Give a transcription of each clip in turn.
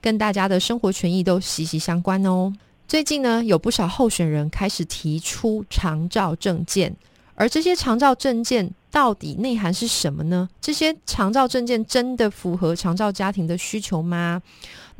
跟大家的生活权益都息息相关哦。最近呢，有不少候选人开始提出长照证件，而这些长照证件。到底内涵是什么呢？这些长照证件真的符合长照家庭的需求吗？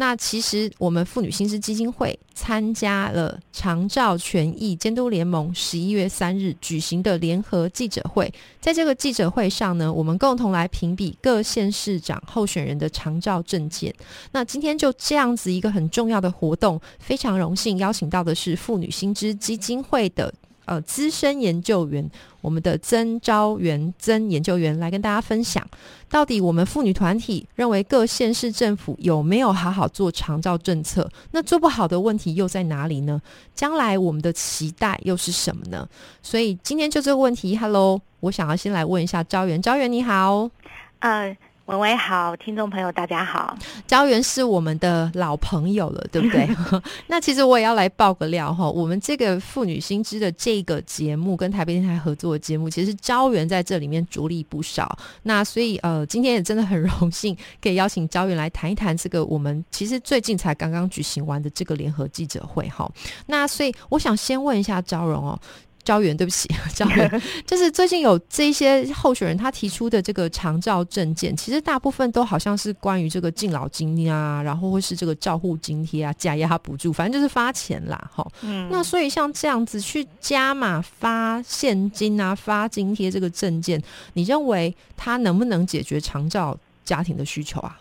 那其实我们妇女新知基金会参加了长照权益监督联盟十一月三日举行的联合记者会，在这个记者会上呢，我们共同来评比各县市长候选人的长照证件。那今天就这样子一个很重要的活动，非常荣幸邀请到的是妇女新知基金会的。呃，资深研究员，我们的曾昭元曾研究员来跟大家分享，到底我们妇女团体认为各县市政府有没有好好做长照政策？那做不好的问题又在哪里呢？将来我们的期待又是什么呢？所以今天就这个问题，Hello，我想要先来问一下昭元，昭元你好，呃。文伟好，听众朋友大家好。昭元是我们的老朋友了，对不对？那其实我也要来爆个料哈，我们这个妇女新知的这个节目跟台北电台合作的节目，其实昭元在这里面着力不少。那所以呃，今天也真的很荣幸可以邀请昭元来谈一谈这个我们其实最近才刚刚举行完的这个联合记者会哈。那所以我想先问一下昭荣哦。招员，对不起，招员，就是最近有这些候选人他提出的这个长照证件，其实大部分都好像是关于这个敬老金啊，然后或是这个照护津贴啊、加压补助，反正就是发钱啦，哈。嗯。那所以像这样子去加码发现金啊、发津贴这个证件，你认为他能不能解决长照家庭的需求啊？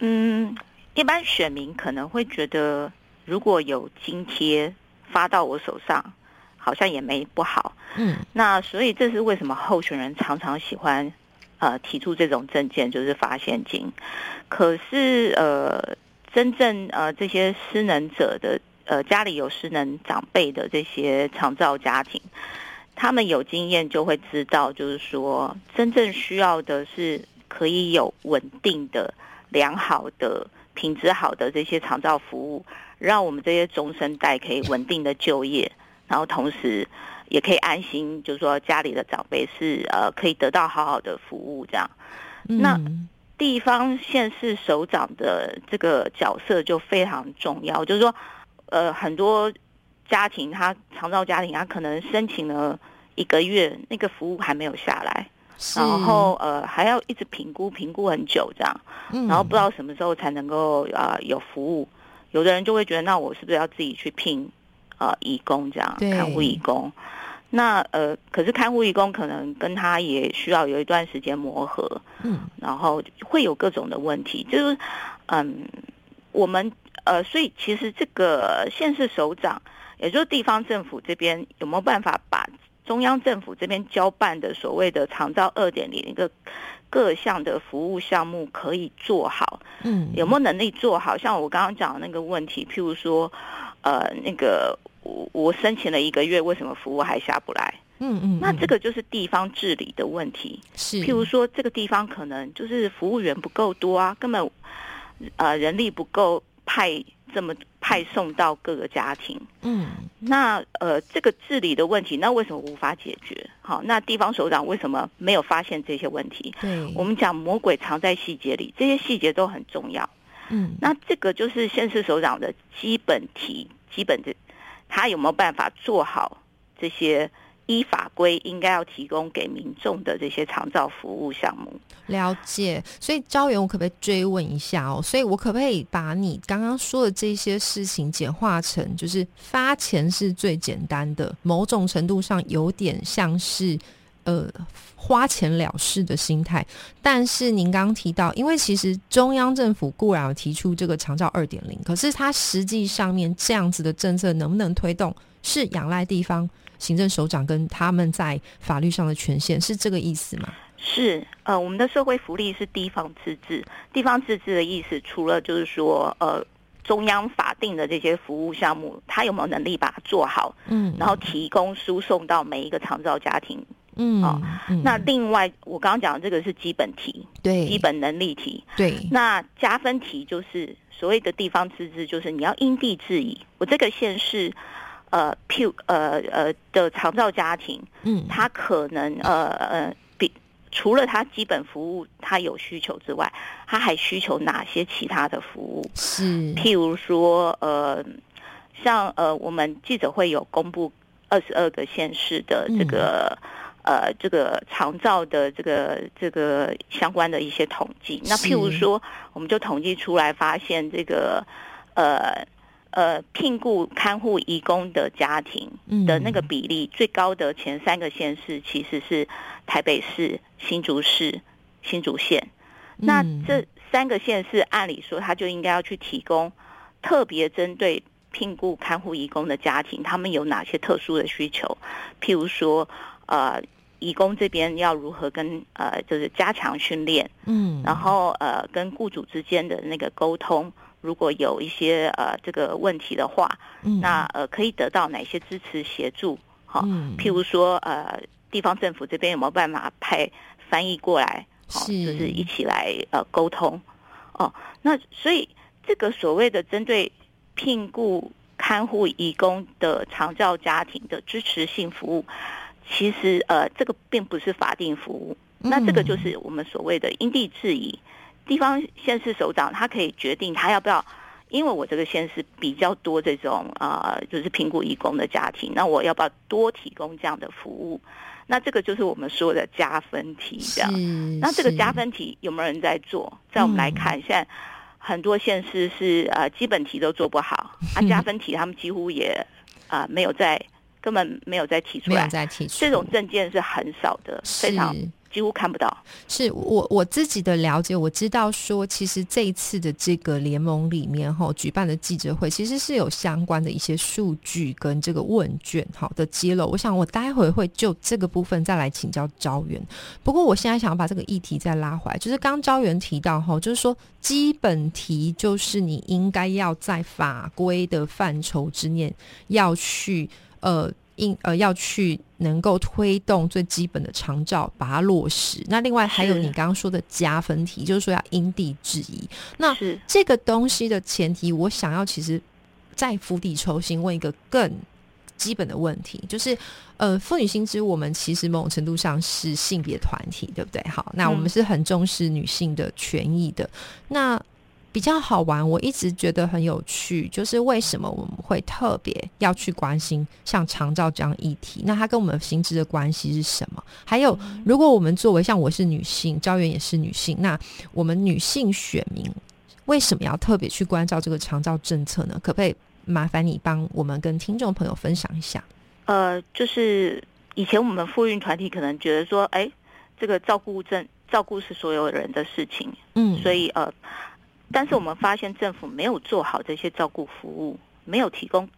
嗯，一般选民可能会觉得，如果有津贴发到我手上。好像也没不好，嗯，那所以这是为什么候选人常常喜欢，呃，提出这种证件，就是发现金。可是，呃，真正呃这些失能者的，呃家里有失能长辈的这些长照家庭，他们有经验就会知道，就是说，真正需要的是可以有稳定的、良好的、品质好的这些长照服务，让我们这些中生代可以稳定的就业。然后同时，也可以安心，就是说家里的长辈是呃可以得到好好的服务，这样。那地方县市首长的这个角色就非常重要，就是说，呃，很多家庭他长照家庭，他可能申请了一个月，那个服务还没有下来，然后呃还要一直评估，评估很久这样，然后不知道什么时候才能够啊有服务。有的人就会觉得，那我是不是要自己去聘？呃，义工这样看护义工，那呃，可是看护义工可能跟他也需要有一段时间磨合，嗯，然后会有各种的问题，就是嗯，我们呃，所以其实这个县市首长，也就是地方政府这边有没有办法把中央政府这边交办的所谓的长照二点零一个各项的服务项目可以做好？嗯，有没有能力做好？像我刚刚讲的那个问题，譬如说。呃，那个我我申请了一个月，为什么服务还下不来？嗯嗯，那这个就是地方治理的问题。是，譬如说这个地方可能就是服务员不够多啊，根本呃人力不够派这么派送到各个家庭。嗯，那呃这个治理的问题，那为什么无法解决？好，那地方首长为什么没有发现这些问题？对，我们讲魔鬼藏在细节里，这些细节都很重要。嗯，那这个就是县市首长的基本题，基本的，他有没有办法做好这些依法规应该要提供给民众的这些长照服务项目？了解。所以招员，我可不可以追问一下哦？所以我可不可以把你刚刚说的这些事情简化成，就是发钱是最简单的，某种程度上有点像是呃。花钱了事的心态，但是您刚刚提到，因为其实中央政府固然有提出这个长照二点零，可是它实际上面这样子的政策能不能推动，是仰赖地方行政首长跟他们在法律上的权限，是这个意思吗？是，呃，我们的社会福利是地方自治，地方自治的意思，除了就是说，呃，中央法定的这些服务项目，他有没有能力把它做好？嗯，然后提供输送到每一个长照家庭。嗯，哦，那另外我刚刚讲的这个是基本题，对，基本能力题，对。那加分题就是所谓的地方自治，就是你要因地制宜。我这个县市，呃，譬呃呃的长照家庭，嗯，他可能呃呃比。除了他基本服务他有需求之外，他还需求哪些其他的服务？是，譬如说，呃，像呃，我们记者会有公布二十二个县市的这个呃这个长照的这个这个相关的一些统计。那譬如说，我们就统计出来发现这个呃。呃，聘雇看护义工的家庭的那个比例最高的前三个县市，其实是台北市、新竹市、新竹县。那这三个县市，按理说他就应该要去提供特别针对聘雇看护义工的家庭，他们有哪些特殊的需求？譬如说，呃，义工这边要如何跟呃，就是加强训练，嗯，然后呃，跟雇主之间的那个沟通。如果有一些呃这个问题的话，嗯那呃可以得到哪些支持协助？好，譬如说呃地方政府这边有没有办法派翻译过来？好，就是一起来呃沟通。哦，那所以这个所谓的针对聘雇看护义工的长照家庭的支持性服务，其实呃这个并不是法定服务，那这个就是我们所谓的因地制宜。地方县市首长他可以决定他要不要，因为我这个县市比较多这种啊，就是评估义工的家庭，那我要不要多提供这样的服务？那这个就是我们说的加分题，这样。那这个加分题有没有人在做？在我们来看，现在很多县市是呃基本题都做不好，啊 加分题他们几乎也啊没有在，根本没有再提出来，再提出这种证件是很少的，非常。几乎看不到，是我我自己的了解，我知道说，其实这一次的这个联盟里面哈举办的记者会，其实是有相关的一些数据跟这个问卷好的揭露。我想我待会会就这个部分再来请教招元。不过我现在想要把这个议题再拉回来，就是刚招元提到哈，就是说基本题就是你应该要在法规的范畴之内要去呃。应呃要去能够推动最基本的长照，把它落实。那另外还有你刚刚说的加分题，就是说要因地制宜。那这个东西的前提，我想要其实再釜底抽薪问一个更基本的问题，就是呃，妇女薪资我们其实某种程度上是性别团体，对不对？好，那我们是很重视女性的权益的。那比较好玩，我一直觉得很有趣，就是为什么我们会特别要去关心像长照这样议题？那它跟我们薪资的关系是什么？还有，如果我们作为像我是女性，教员也是女性，那我们女性选民为什么要特别去关照这个长照政策呢？可不可以麻烦你帮我们跟听众朋友分享一下？呃，就是以前我们妇运团体可能觉得说，哎，这个照顾政照顾是所有人的事情，嗯，所以呃。但是我们发现政府没有做好这些照顾服务，没有提供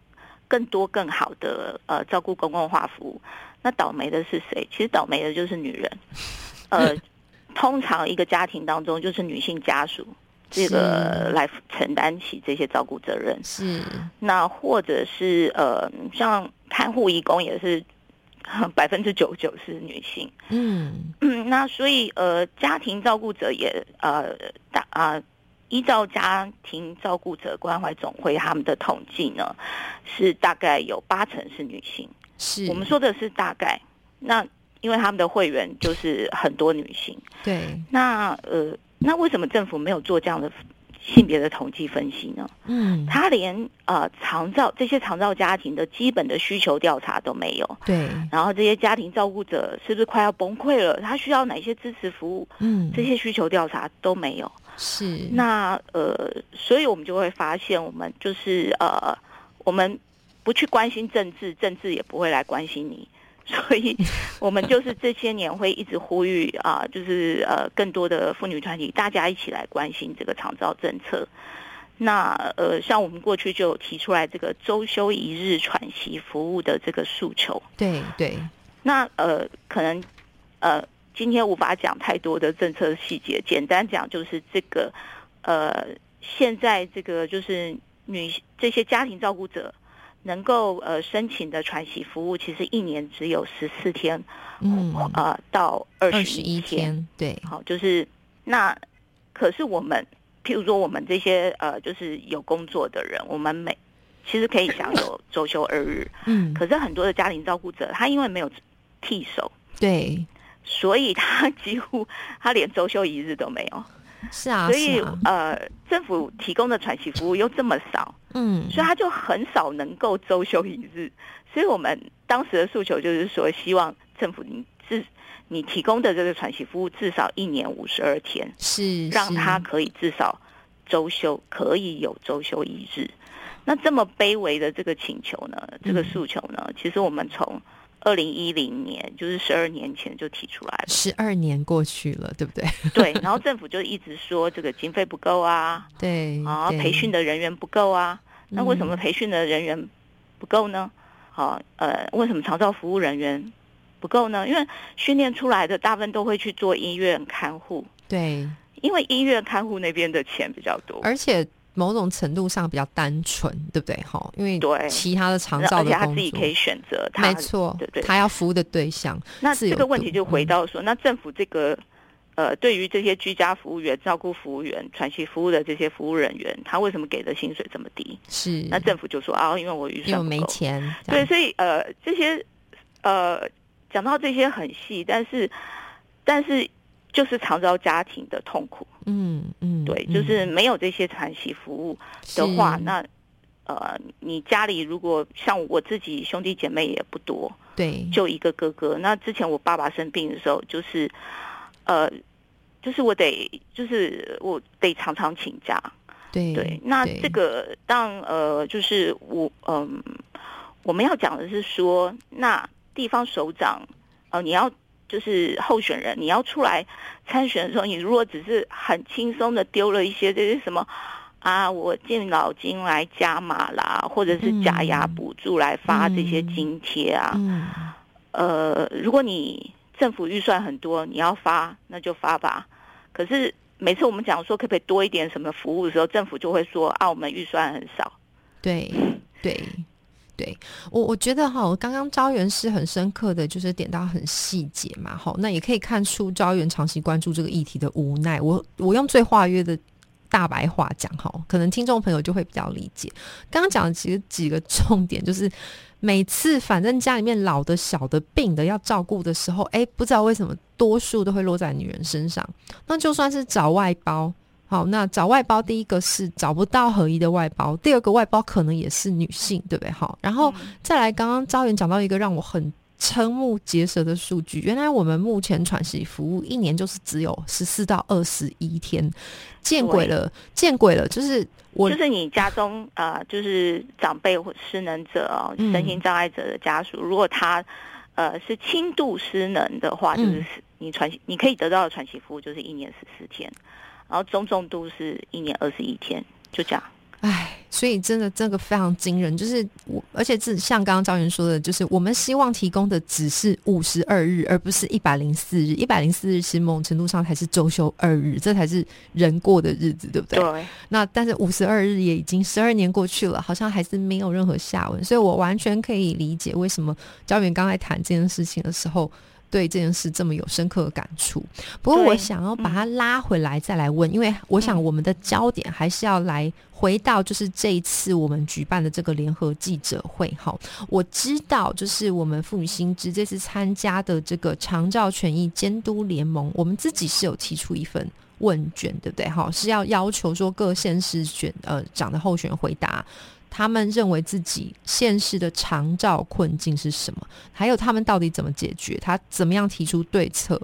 更多更好的呃照顾公共化服务。那倒霉的是谁？其实倒霉的就是女人。呃，通常一个家庭当中就是女性家属这个来承担起这些照顾责任。是。那或者是呃，像看护义工也是 百分之九十九是女性。嗯。那所以呃，家庭照顾者也呃大啊。依照家庭照顾者关怀总会他们的统计呢，是大概有八成是女性。是我们说的是大概，那因为他们的会员就是很多女性。对。那呃，那为什么政府没有做这样的性别的统计分析呢？嗯，他连呃长照这些长照家庭的基本的需求调查都没有。对。然后这些家庭照顾者是不是快要崩溃了？他需要哪些支持服务？嗯，这些需求调查都没有。是，那呃，所以我们就会发现，我们就是呃，我们不去关心政治，政治也不会来关心你，所以我们就是这些年会一直呼吁啊，就是呃，更多的妇女团体，大家一起来关心这个长照政策。那呃，像我们过去就有提出来这个周休一日喘息服务的这个诉求。对对，那呃，可能呃。今天无法讲太多的政策细节，简单讲就是这个，呃，现在这个就是女这些家庭照顾者能够呃申请的喘息服务，其实一年只有十四天，嗯，呃，到二十一天，对，好，就是那可是我们，譬如说我们这些呃，就是有工作的人，我们每其实可以享有 周休二日，嗯，可是很多的家庭照顾者，他因为没有替手，对，所以他几乎他连周休一日都没有。是啊，所以呃，政府提供的喘息服务又这么少，嗯，所以他就很少能够周休一日。所以我们当时的诉求就是说，希望政府你至你提供的这个喘息服务至少一年五十二天，是让他可以至少周休可以有周休一日。那这么卑微的这个请求呢，这个诉求呢，其实我们从。二零一零年，就是十二年前就提出来了。十二年过去了，对不对？对。然后政府就一直说这个经费不够啊，对啊，培训的人员不够啊。那为什么培训的人员不够呢？好，呃，为什么长照服务人员不够呢？因为训练出来的大部分都会去做医院看护。对，因为医院看护那边的钱比较多，而且。某种程度上比较单纯，对不对？哈，因为对其他的长照的工作，他自己可以选择，没错，对对，他要服务的对象。那这个问题就回到说，那政府这个呃，对于这些居家服务员、照顾服务员、喘息服务的这些服务人员，他为什么给的薪水这么低？是那政府就说啊，因为我预算没钱。对，所以呃，这些呃，讲到这些很细，但是但是。就是常遭家庭的痛苦，嗯嗯，对，就是没有这些产息服务的话，那呃，你家里如果像我自己兄弟姐妹也不多，对，就一个哥哥。那之前我爸爸生病的时候，就是呃，就是我得，就是我得常常请假，对对。那这个当呃，就是我嗯，我们要讲的是说，那地方首长呃，你要。就是候选人，你要出来参选的时候，你如果只是很轻松的丢了一些这些什么啊，我敬老金来加码啦，或者是假牙补助来发这些津贴啊，呃，如果你政府预算很多，你要发那就发吧。可是每次我们讲说可不可以多一点什么服务的时候，政府就会说啊，我们预算很少。对对。对我，我觉得哈，我刚刚招元是很深刻的，就是点到很细节嘛，哈，那也可以看出招元长期关注这个议题的无奈。我我用最化约的大白话讲哈，可能听众朋友就会比较理解。刚刚讲的其实几个重点，就是每次反正家里面老的、小的、病的要照顾的时候，哎，不知道为什么多数都会落在女人身上。那就算是找外包。好，那找外包，第一个是找不到合一的外包，第二个外包可能也是女性，对不对？好，然后再来，刚刚招远讲到一个让我很瞠目结舌的数据，原来我们目前喘息服务一年就是只有十四到二十一天，见鬼了，见鬼了！就是我，就是你家中呃，就是长辈或失能者哦，身心障碍者的家属，如果他呃是轻度失能的话，就是你喘息，你可以得到的喘息服务就是一年十四天。然后中重度是一年二十一天，就这样。唉，所以真的这个非常惊人，就是我，而且是像刚刚赵云说的，就是我们希望提供的只是五十二日，而不是一百零四日。一百零四日其实某种程度上才是周休二日，这才是人过的日子，对不对？对。那但是五十二日也已经十二年过去了，好像还是没有任何下文，所以我完全可以理解为什么赵云刚才谈这件事情的时候。对这件事这么有深刻的感触，不过我想要把它拉回来再来问，因为我想我们的焦点还是要来回到就是这一次我们举办的这个联合记者会。哈，我知道就是我们妇女心知这次参加的这个长照权益监督联盟，我们自己是有提出一份问卷，对不对？哈，是要要求说各县市选呃长的候选人回答。他们认为自己现实的长照困境是什么？还有他们到底怎么解决？他怎么样提出对策？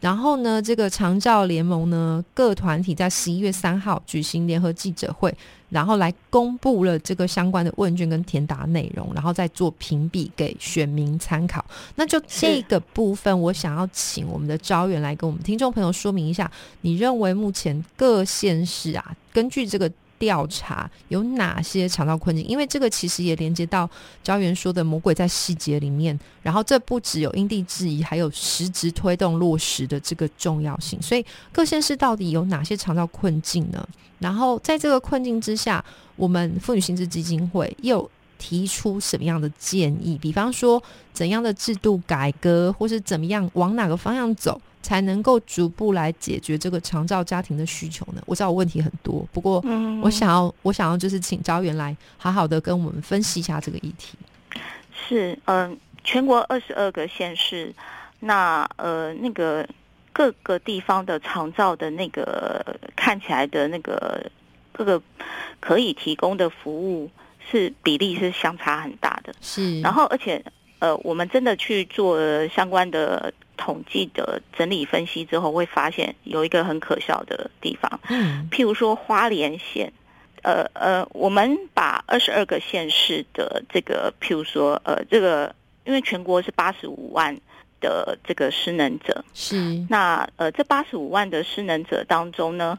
然后呢？这个长照联盟呢，各团体在十一月三号举行联合记者会，然后来公布了这个相关的问卷跟填答内容，然后再做评比给选民参考。那就这个部分，我想要请我们的招员来跟我们听众朋友说明一下，你认为目前各县市啊，根据这个。调查有哪些肠道困境，因为这个其实也连接到教员说的魔鬼在细节里面。然后这不只有因地制宜，还有实质推动落实的这个重要性。所以各县市到底有哪些肠道困境呢？然后在这个困境之下，我们妇女薪资基金会又提出什么样的建议？比方说怎样的制度改革，或是怎么样往哪个方向走？才能够逐步来解决这个长照家庭的需求呢？我知道我问题很多，不过我想要，我想要就是请招员来好好的跟我们分析一下这个议题。是，嗯，全国二十二个县市，那呃，那个各个地方的长照的那个看起来的那个各个可以提供的服务是比例是相差很大的。是，然后而且呃，我们真的去做相关的。统计的整理分析之后，会发现有一个很可笑的地方。嗯，譬如说花莲县，呃呃，我们把二十二个县市的这个，譬如说，呃，这个因为全国是八十五万的这个失能者，是那呃，这八十五万的失能者当中呢，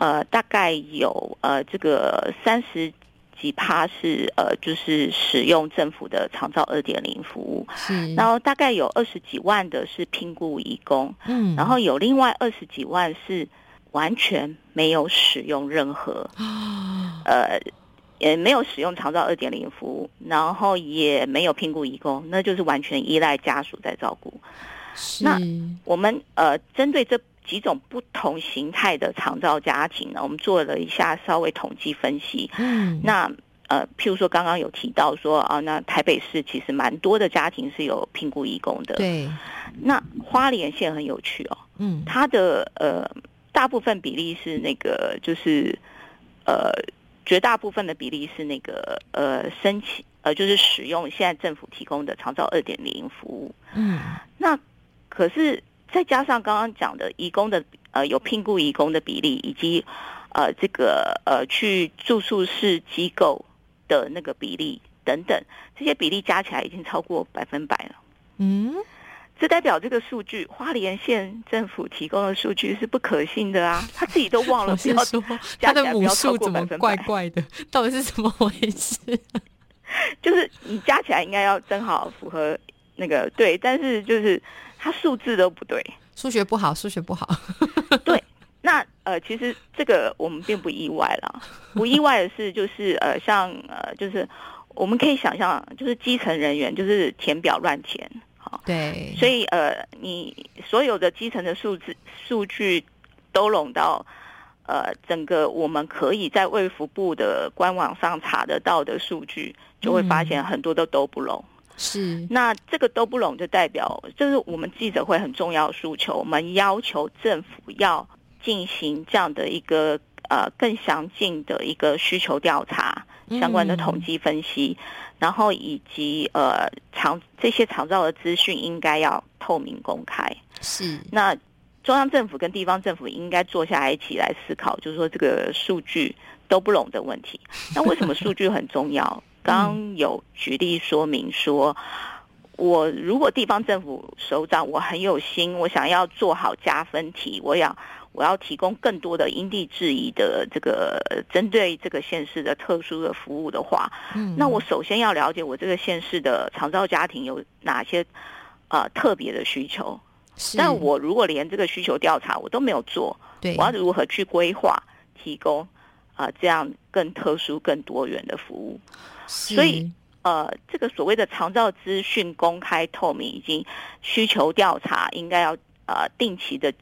呃，大概有呃这个三十。几趴是呃，就是使用政府的长照二点零服务，是，然后大概有二十几万的是聘雇义工，嗯，然后有另外二十几万是完全没有使用任何，呃，也没有使用长照二点零服务，然后也没有聘雇义工，那就是完全依赖家属在照顾。那我们呃，针对这。几种不同形态的长照家庭呢？我们做了一下稍微统计分析。嗯，那呃，譬如说刚刚有提到说啊，那台北市其实蛮多的家庭是有评估义工的。对，那花莲县很有趣哦。嗯，它的呃大部分比例是那个就是呃绝大部分的比例是那个呃申请呃就是使用现在政府提供的长照二点零服务。嗯，那可是。再加上刚刚讲的义工的呃有聘雇义工的比例，以及呃这个呃去住宿式机构的那个比例等等，这些比例加起来已经超过百分百了。嗯，这代表这个数据，花莲县政府提供的数据是不可信的啊！他自己都忘了，不要说他的母数怎么怪怪的，到底是怎么回事？就是你加起来应该要正好符合那个对，但是就是。他数字都不对，数学不好，数学不好。对，那呃，其实这个我们并不意外了。不意外的是，就是呃，像呃，就是我们可以想象，就是基层人员就是填表乱填，好，对。所以呃，你所有的基层的数字数据都拢到呃，整个我们可以在卫福部的官网上查得到的数据，就会发现很多都都不拢。是，那这个都不拢，就代表就是我们记者会很重要的诉求，我们要求政府要进行这样的一个呃更详尽的一个需求调查，相关的统计分析，然后以及呃长这些长照的资讯应该要透明公开。是，那中央政府跟地方政府应该坐下来一起来思考，就是说这个数据都不拢的问题。那为什么数据很重要？刚有举例说明说，我如果地方政府首长，我很有心，我想要做好加分题，我要我要提供更多的因地制宜的这个针对这个县市的特殊的服务的话，嗯，那我首先要了解我这个县市的长照家庭有哪些呃特别的需求，但我如果连这个需求调查我都没有做，对，我要如何去规划提供啊这样更特殊、更多元的服务？所以，呃，这个所谓的长照资讯公开透明，以及需求调查，应该要呃定期的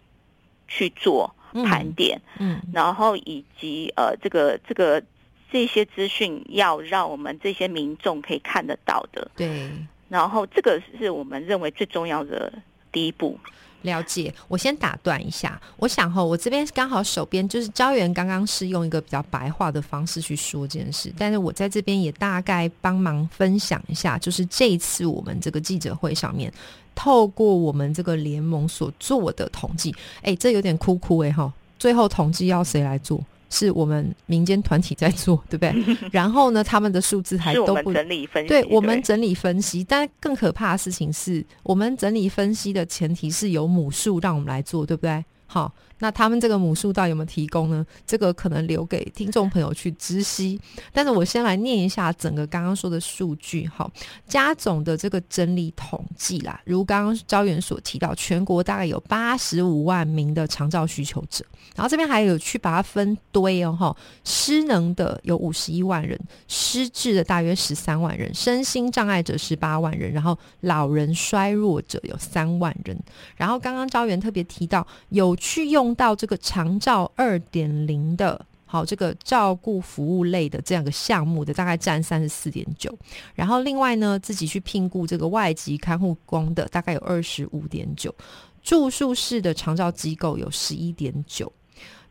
去做盘点，嗯，然后以及呃这个这个这些资讯要让我们这些民众可以看得到的，对，然后这个是我们认为最重要的第一步。了解，我先打断一下。我想哈，我这边刚好手边就是招员，刚刚是用一个比较白话的方式去说这件事，但是我在这边也大概帮忙分享一下，就是这一次我们这个记者会上面，透过我们这个联盟所做的统计，哎，这有点哭哭哎哈，最后统计要谁来做？是我们民间团体在做，对不对？然后呢，他们的数字还都不整理分析，对我们整理分析。但更可怕的事情是我们整理分析的前提是有母数让我们来做，对不对？好，那他们这个母数到有没有提供呢？这个可能留给听众朋友去知悉。但是我先来念一下整个刚刚说的数据哈，加总的这个整理统计啦，如刚刚招远所提到，全国大概有八十五万名的长照需求者，然后这边还有去把它分堆哦哈，失能的有五十一万人，失智的大约十三万人，身心障碍者十八万人，然后老人衰弱者有三万人，然后刚刚招远特别提到有去用到这个长照二点零的。好，这个照顾服务类的这样个项目的大概占三十四点九，然后另外呢，自己去聘雇这个外籍看护工的大概有二十五点九，住宿式的长照机构有十一点九。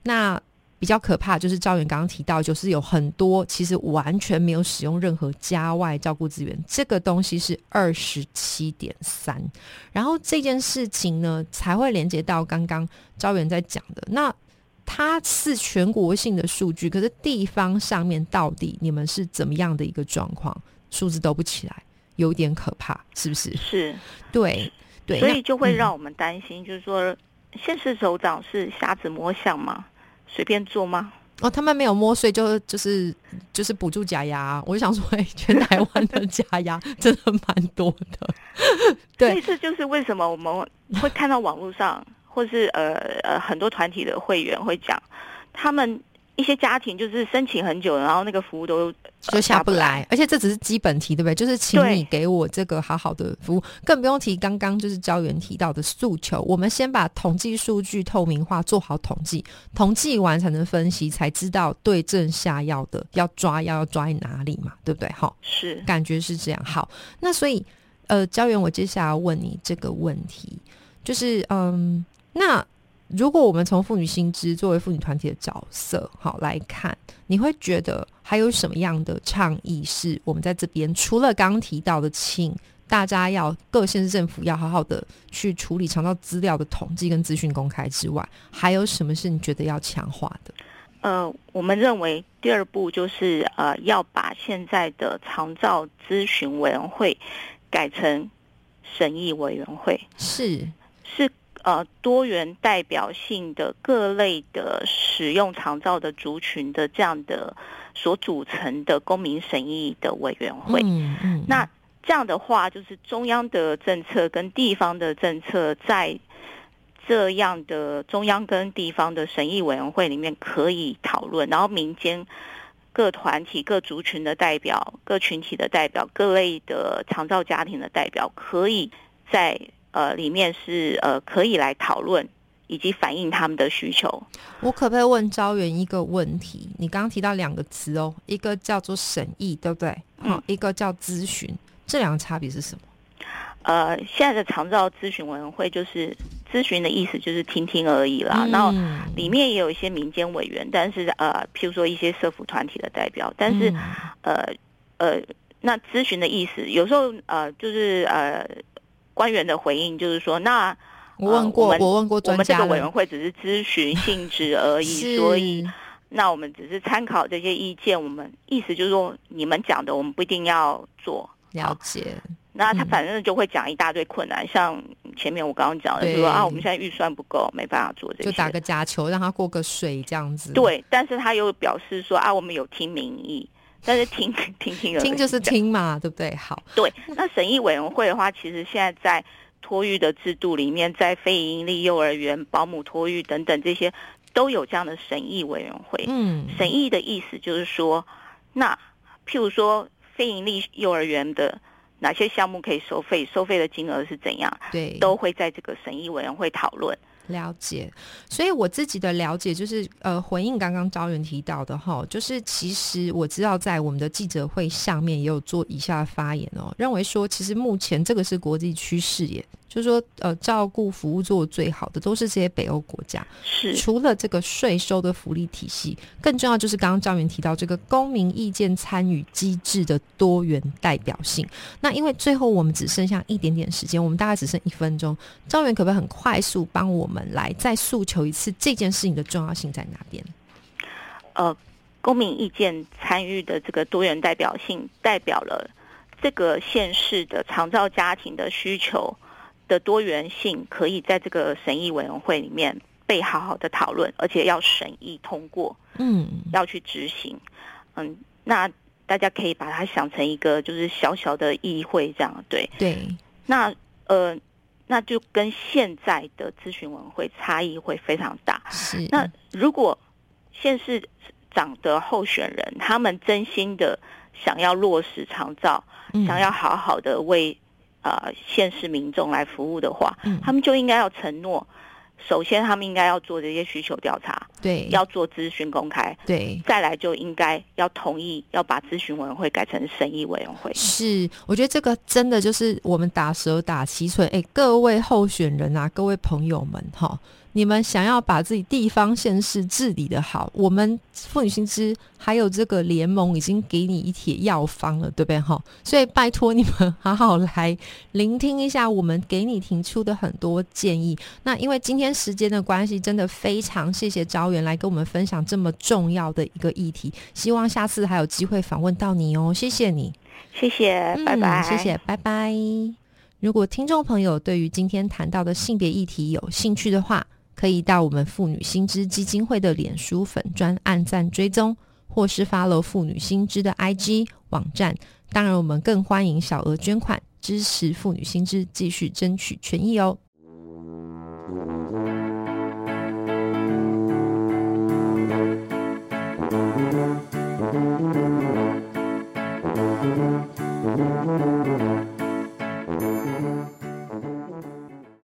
那比较可怕就是赵源刚刚提到，就是有很多其实完全没有使用任何家外照顾资源，这个东西是二十七点三。然后这件事情呢，才会连接到刚刚赵源在讲的那。它是全国性的数据，可是地方上面到底你们是怎么样的一个状况？数字都不起来，有点可怕，是不是？是，对对，所以就会让我们担心，就是说，现市首长是瞎子摸象吗？随便做吗？哦，他们没有摸碎，就就是就是补助假牙。我就想说，哎，全台湾的假牙 真的蛮多的。对，这就是为什么我们会看到网络上。或是呃呃，很多团体的会员会讲，他们一些家庭就是申请很久，然后那个服务都就下不来，而且这只是基本题，对不对？就是请你给我这个好好的服务，更不用提刚刚就是招员提到的诉求。我们先把统计数据透明化，做好统计，统计完才能分析，才知道对症下药的要抓药要抓在哪里嘛，对不对？好，是感觉是这样。好，那所以呃，招员，我接下来要问你这个问题，就是嗯。那如果我们从妇女新知作为妇女团体的角色好来看，你会觉得还有什么样的倡议是我们在这边除了刚刚提到的，请大家要各县市政府要好好的去处理肠道资料的统计跟资讯公开之外，还有什么是你觉得要强化的？呃，我们认为第二步就是呃要把现在的肠照咨询委员会改成审议委员会，是是。呃，多元代表性的各类的使用长照的族群的这样的所组成的公民审议的委员会，嗯嗯，那这样的话，就是中央的政策跟地方的政策在这样的中央跟地方的审议委员会里面可以讨论，然后民间各团体、各族群的代表、各群体的代表、各类的长照家庭的代表，可以在。呃，里面是呃可以来讨论以及反映他们的需求。我可不可以问招员一个问题？你刚刚提到两个词哦，一个叫做审议，对不对？嗯，一个叫咨询，这两个差别是什么？呃，现在的长照咨询委员会就是咨询的意思，就是听听而已啦。然后里面也有一些民间委员，但是呃，譬如说一些社服团体的代表，但是呃呃，那咨询的意思有时候呃就是呃。官员的回应就是说，那我问过，我问过我们这个委员会只是咨询性质而已，所以那我们只是参考这些意见。我们意思就是说，你们讲的我们不一定要做。了解。那他反正就会讲一大堆困难，像前面我刚刚讲的，就说啊，我们现在预算不够，没办法做这些，就打个假球让他过个水这样子。对，但是他又表示说啊，我们有听民意。但是听 听听听就是听嘛，对不对？好，对。那审议委员会的话，其实现在在托育的制度里面，在非营利幼儿园、保姆托育等等这些，都有这样的审议委员会。嗯，审议的意思就是说，那譬如说非营利幼儿园的哪些项目可以收费，收费的金额是怎样，对，都会在这个审议委员会讨论。了解，所以我自己的了解就是，呃，回应刚刚招人提到的哈，就是其实我知道在我们的记者会上面也有做以下发言哦，认为说其实目前这个是国际趋势耶。就是说，呃，照顾服务做最好的都是这些北欧国家。是，除了这个税收的福利体系，更重要就是刚刚张元提到这个公民意见参与机制的多元代表性。那因为最后我们只剩下一点点时间，我们大概只剩一分钟，张元可不可以很快速帮我们来再诉求一次这件事情的重要性在哪边？呃，公民意见参与的这个多元代表性，代表了这个县市的长照家庭的需求。的多元性可以在这个审议委员会里面被好好的讨论，而且要审议通过，嗯，要去执行，嗯，那大家可以把它想成一个就是小小的议会这样，对对。那呃，那就跟现在的咨询文会差异会非常大。是。那如果县市长的候选人他们真心的想要落实长照，想要好好的为呃县市民众来服务的话，他们就应该要承诺。首先，他们应该要做这些需求调查，对，要做咨询公开，对，再来就应该要同意要把咨询委员会改成审议委员会。是，我觉得这个真的就是我们打蛇打七寸。哎，各位候选人啊，各位朋友们，哈。你们想要把自己地方县市治理的好，我们妇女新知还有这个联盟已经给你一帖药方了，对不对哈？所以拜托你们好好来聆听一下我们给你提出的很多建议。那因为今天时间的关系，真的非常谢谢招远来跟我们分享这么重要的一个议题。希望下次还有机会访问到你哦，谢谢你，谢谢，拜拜，谢谢，拜拜。如果听众朋友对于今天谈到的性别议题有兴趣的话，可以到我们妇女新知基金会的脸书粉专按赞追踪，或是发了妇女新知的 IG 网站。当然，我们更欢迎小额捐款支持妇女新知继续争取权益哦。